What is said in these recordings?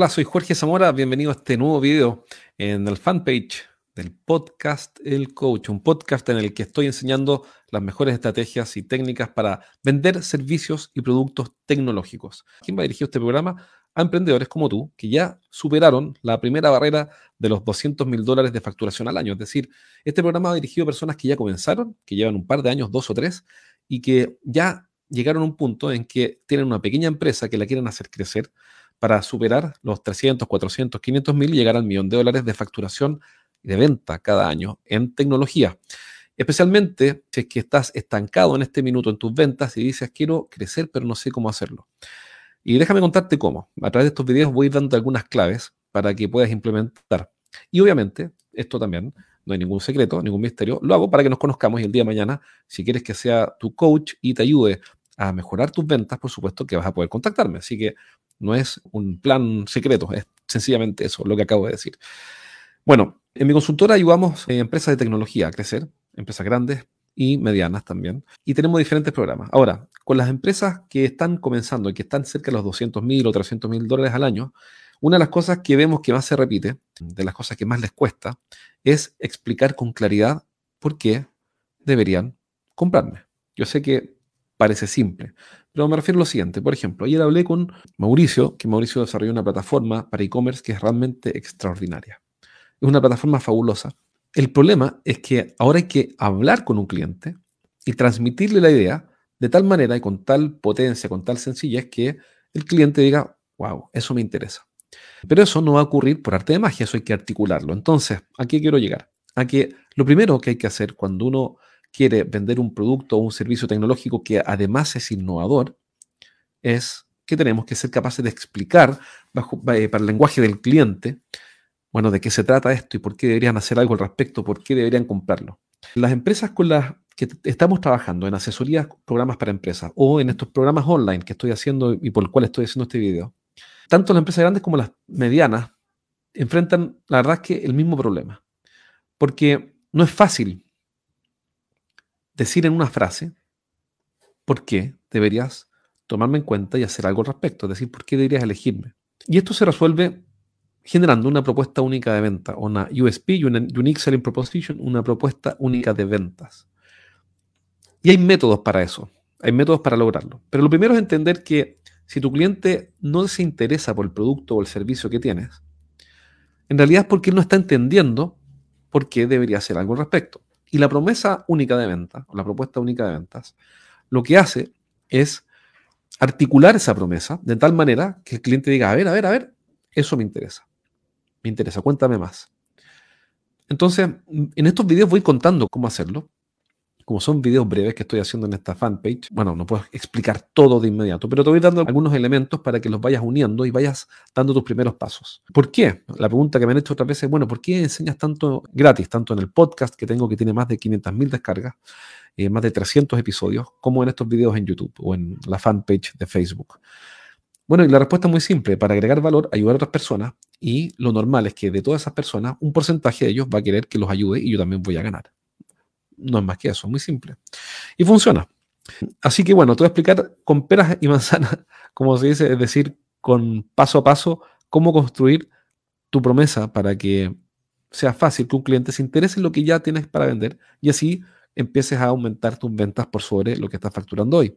Hola, soy Jorge Zamora, bienvenido a este nuevo video en el fanpage del podcast El Coach, un podcast en el que estoy enseñando las mejores estrategias y técnicas para vender servicios y productos tecnológicos. ¿Quién va a dirigir este programa? A emprendedores como tú, que ya superaron la primera barrera de los 200 mil dólares de facturación al año. Es decir, este programa va dirigido a personas que ya comenzaron, que llevan un par de años, dos o tres, y que ya llegaron a un punto en que tienen una pequeña empresa que la quieren hacer crecer para superar los 300, 400, 500 mil y llegar al millón de dólares de facturación de venta cada año en tecnología. Especialmente si es que estás estancado en este minuto en tus ventas y dices, quiero crecer, pero no sé cómo hacerlo. Y déjame contarte cómo. A través de estos videos voy dando algunas claves para que puedas implementar. Y obviamente, esto también no hay ningún secreto, ningún misterio. Lo hago para que nos conozcamos y el día de mañana, si quieres que sea tu coach y te ayude a mejorar tus ventas, por supuesto que vas a poder contactarme. Así que no es un plan secreto, es sencillamente eso, lo que acabo de decir. Bueno, en mi consultora ayudamos a empresas de tecnología a crecer, empresas grandes y medianas también, y tenemos diferentes programas. Ahora, con las empresas que están comenzando y que están cerca de los 200 mil o 300 mil dólares al año, una de las cosas que vemos que más se repite, de las cosas que más les cuesta, es explicar con claridad por qué deberían comprarme. Yo sé que parece simple, pero me refiero a lo siguiente. Por ejemplo, ayer hablé con Mauricio, que Mauricio desarrolló una plataforma para e-commerce que es realmente extraordinaria. Es una plataforma fabulosa. El problema es que ahora hay que hablar con un cliente y transmitirle la idea de tal manera y con tal potencia, con tal sencillez que el cliente diga, wow, eso me interesa. Pero eso no va a ocurrir por arte de magia, eso hay que articularlo. Entonces, ¿a qué quiero llegar? A que lo primero que hay que hacer cuando uno quiere vender un producto o un servicio tecnológico que además es innovador, es que tenemos que ser capaces de explicar eh, para el lenguaje del cliente, bueno, de qué se trata esto y por qué deberían hacer algo al respecto, por qué deberían comprarlo. Las empresas con las que estamos trabajando en asesorías, programas para empresas o en estos programas online que estoy haciendo y por el cual estoy haciendo este video, tanto las empresas grandes como las medianas enfrentan, la verdad es que el mismo problema. Porque no es fácil decir en una frase por qué deberías tomarme en cuenta y hacer algo al respecto, es decir, por qué deberías elegirme. Y esto se resuelve generando una propuesta única de venta, una USP, una Unique Selling Proposition, una propuesta única de ventas. Y hay métodos para eso, hay métodos para lograrlo. Pero lo primero es entender que si tu cliente no se interesa por el producto o el servicio que tienes, en realidad es porque él no está entendiendo por qué debería hacer algo al respecto. Y la promesa única de venta, o la propuesta única de ventas, lo que hace es articular esa promesa de tal manera que el cliente diga, a ver, a ver, a ver, eso me interesa. Me interesa, cuéntame más. Entonces, en estos videos voy contando cómo hacerlo como son videos breves que estoy haciendo en esta fanpage, bueno, no puedo explicar todo de inmediato, pero te voy dando algunos elementos para que los vayas uniendo y vayas dando tus primeros pasos. ¿Por qué? La pregunta que me han hecho otras veces es, bueno, ¿por qué enseñas tanto gratis, tanto en el podcast que tengo que tiene más de 500.000 descargas, eh, más de 300 episodios, como en estos videos en YouTube o en la fanpage de Facebook? Bueno, y la respuesta es muy simple. Para agregar valor, ayudar a otras personas. Y lo normal es que de todas esas personas, un porcentaje de ellos va a querer que los ayude y yo también voy a ganar. No es más que eso, muy simple. Y funciona. Así que bueno, te voy a explicar con peras y manzanas, como se dice, es decir, con paso a paso, cómo construir tu promesa para que sea fácil que un cliente se interese en lo que ya tienes para vender y así empieces a aumentar tus ventas por sobre lo que estás facturando hoy.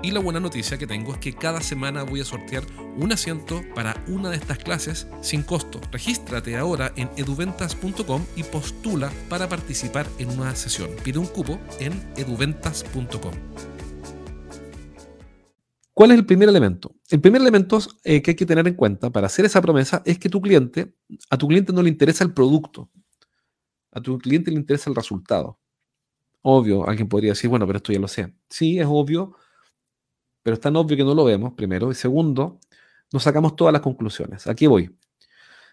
Y la buena noticia que tengo es que cada semana voy a sortear un asiento para una de estas clases sin costo. Regístrate ahora en eduventas.com y postula para participar en una sesión. Pide un cupo en eduventas.com. ¿Cuál es el primer elemento? El primer elemento eh, que hay que tener en cuenta para hacer esa promesa es que tu cliente, a tu cliente no le interesa el producto, a tu cliente le interesa el resultado. Obvio, alguien podría decir, bueno, pero esto ya lo sé. Sí, es obvio, pero es tan obvio que no lo vemos, primero. Y segundo, nos sacamos todas las conclusiones. Aquí voy.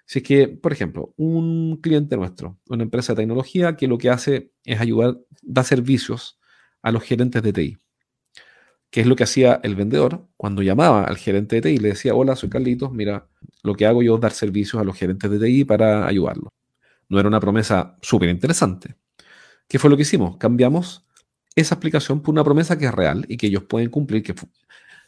Si es que, por ejemplo, un cliente nuestro, una empresa de tecnología que lo que hace es ayudar, da servicios a los gerentes de TI. ¿Qué es lo que hacía el vendedor cuando llamaba al gerente de TI le decía, hola, soy Carlitos, mira, lo que hago yo es dar servicios a los gerentes de TI para ayudarlos. No era una promesa súper interesante. ¿Qué fue lo que hicimos? Cambiamos esa explicación por una promesa que es real y que ellos pueden cumplir, que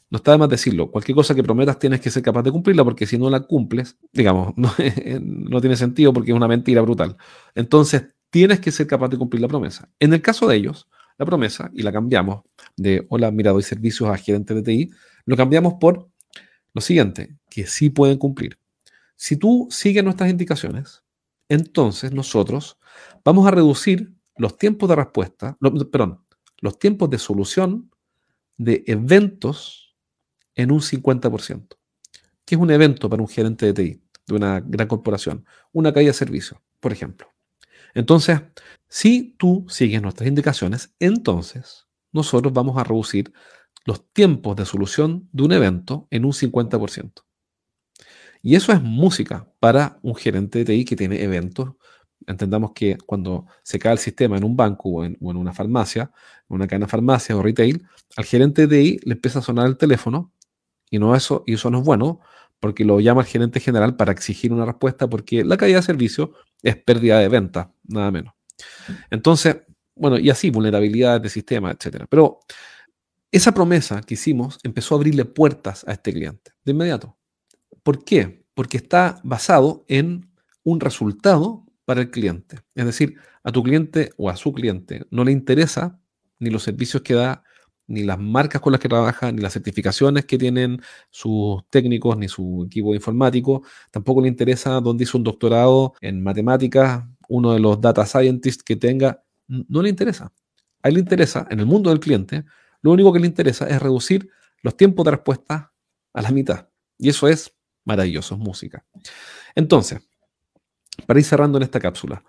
no está de más decirlo, cualquier cosa que prometas tienes que ser capaz de cumplirla porque si no la cumples, digamos, no, tiene sentido porque es una mentira brutal. Entonces, tienes que ser capaz de cumplir la promesa. En el caso de ellos, la promesa, y la cambiamos de, hola, mira, doy servicios a gerentes de TI, lo cambiamos por lo siguiente, que sí pueden cumplir. Si tú sigues nuestras indicaciones, entonces nosotros vamos a reducir los tiempos de respuesta, perdón, los tiempos de solución de eventos en un 50%. ¿Qué es un evento para un gerente de TI de una gran corporación? Una caída de servicio, por ejemplo. Entonces, si tú sigues nuestras indicaciones, entonces nosotros vamos a reducir los tiempos de solución de un evento en un 50%. Y eso es música para un gerente de TI que tiene eventos. Entendamos que cuando se cae el sistema en un banco o en, una farmacia, en una cadena de farmacia o retail, al gerente de TI le empieza a sonar el teléfono y, no eso, y eso no es bueno porque lo llama el gerente general para exigir una respuesta porque la caída de servicio es pérdida de venta, nada menos. Entonces, bueno, y así, vulnerabilidades de sistema, etc. Pero esa promesa que hicimos empezó a abrirle puertas a este cliente de inmediato. ¿Por qué? Porque está basado en un resultado para el cliente. Es decir, a tu cliente o a su cliente no le interesa ni los servicios que da, ni las marcas con las que trabaja, ni las certificaciones que tienen sus técnicos, ni su equipo informático. Tampoco le interesa dónde hizo un doctorado en matemáticas, uno de los data scientists que tenga. No le interesa. A él le interesa, en el mundo del cliente, lo único que le interesa es reducir los tiempos de respuesta a la mitad. Y eso es maravilloso, es música. Entonces, para ir cerrando en esta cápsula,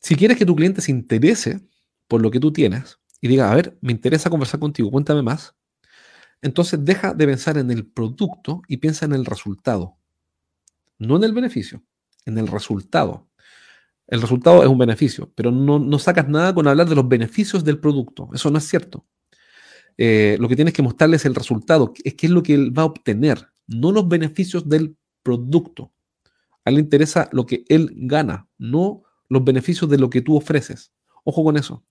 si quieres que tu cliente se interese por lo que tú tienes, y diga, a ver, me interesa conversar contigo, cuéntame más, entonces deja de pensar en el producto y piensa en el resultado. No en el beneficio, en el resultado. El resultado es un beneficio, pero no, sacas nada con hablar de los beneficios del producto. Eso no es cierto. Eh, lo que tienes que mostrarle es el resultado, es qué es lo que él va a obtener, no los beneficios del producto. A él le interesa lo que él gana, no los beneficios de lo que tú ofreces. Ojo con eso.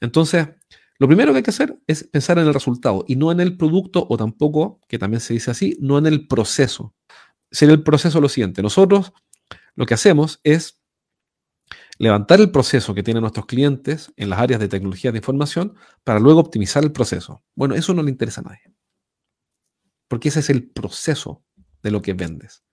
Entonces, lo primero que hay que hacer es pensar en el resultado y no en el producto o tampoco, que también se dice así, no en el proceso. Sería el proceso lo siguiente. Nosotros lo que hacemos es levantar el proceso que tienen nuestros clientes en las áreas de tecnología de información para luego optimizar el proceso. Bueno, eso no le interesa a nadie. Porque ese es el proceso de lo que vendes.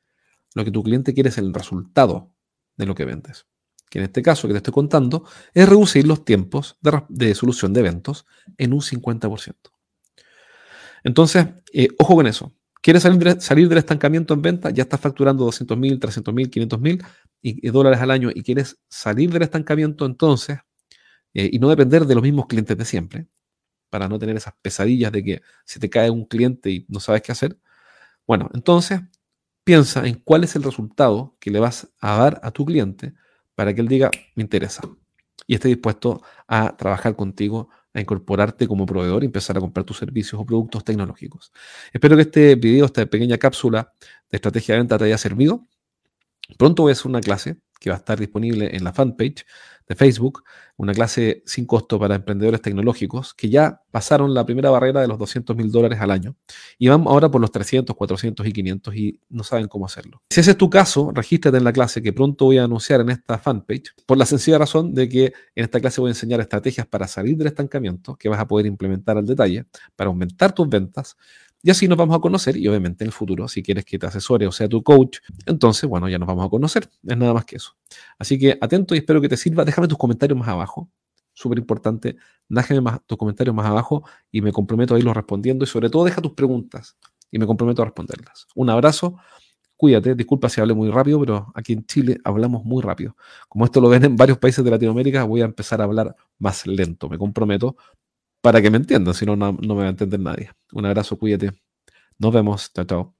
Lo que tu cliente quiere es el resultado de lo que vendes que en este caso que te estoy contando, es reducir los tiempos de, solución de eventos en un 50%. Entonces, eh, ojo con eso. ¿Quieres salir, salir, del estancamiento en venta? Ya estás facturando 200 mil, 300 mil, 500 mil dólares al año y quieres salir del estancamiento entonces eh, y no depender de los mismos clientes de siempre, para no tener esas pesadillas de que se te cae un cliente y no sabes qué hacer. Bueno, entonces piensa en cuál es el resultado que le vas a dar a tu cliente para que él diga, me interesa, y esté dispuesto a trabajar contigo, a incorporarte como proveedor y empezar a comprar tus servicios o productos tecnológicos. Espero que este video, esta pequeña cápsula de estrategia de venta te haya servido. Pronto voy a hacer una clase que va a estar disponible en la fanpage de Facebook, una clase sin costo para emprendedores tecnológicos que ya pasaron la primera barrera de los 200 mil dólares al año y van ahora por los 300, 400 y 500 y no saben cómo hacerlo. Si ese es tu caso, regístrate en la clase que pronto voy a anunciar en esta fanpage por la sencilla razón de que en esta clase voy a enseñar estrategias para salir del estancamiento que vas a poder implementar al detalle para aumentar tus ventas, y así nos vamos a conocer y obviamente en el futuro, si quieres que te asesore o sea tu coach, entonces, bueno, ya nos vamos a conocer. Es nada más que eso. Así que atento y espero que te sirva. Déjame tus comentarios más abajo. Súper importante. Déjame más, tus comentarios más abajo y me comprometo a irlos respondiendo. Y sobre todo, deja tus preguntas y me comprometo a responderlas. Un abrazo. Cuídate, disculpa si hablé muy rápido, pero aquí en Chile hablamos muy rápido. Como esto lo ven en varios países de Latinoamérica, voy a empezar a hablar más lento, me comprometo, para que me entiendan, si no, no me va a entender nadie. Un abrazo, cuídate. Nos vemos. Chao, chao.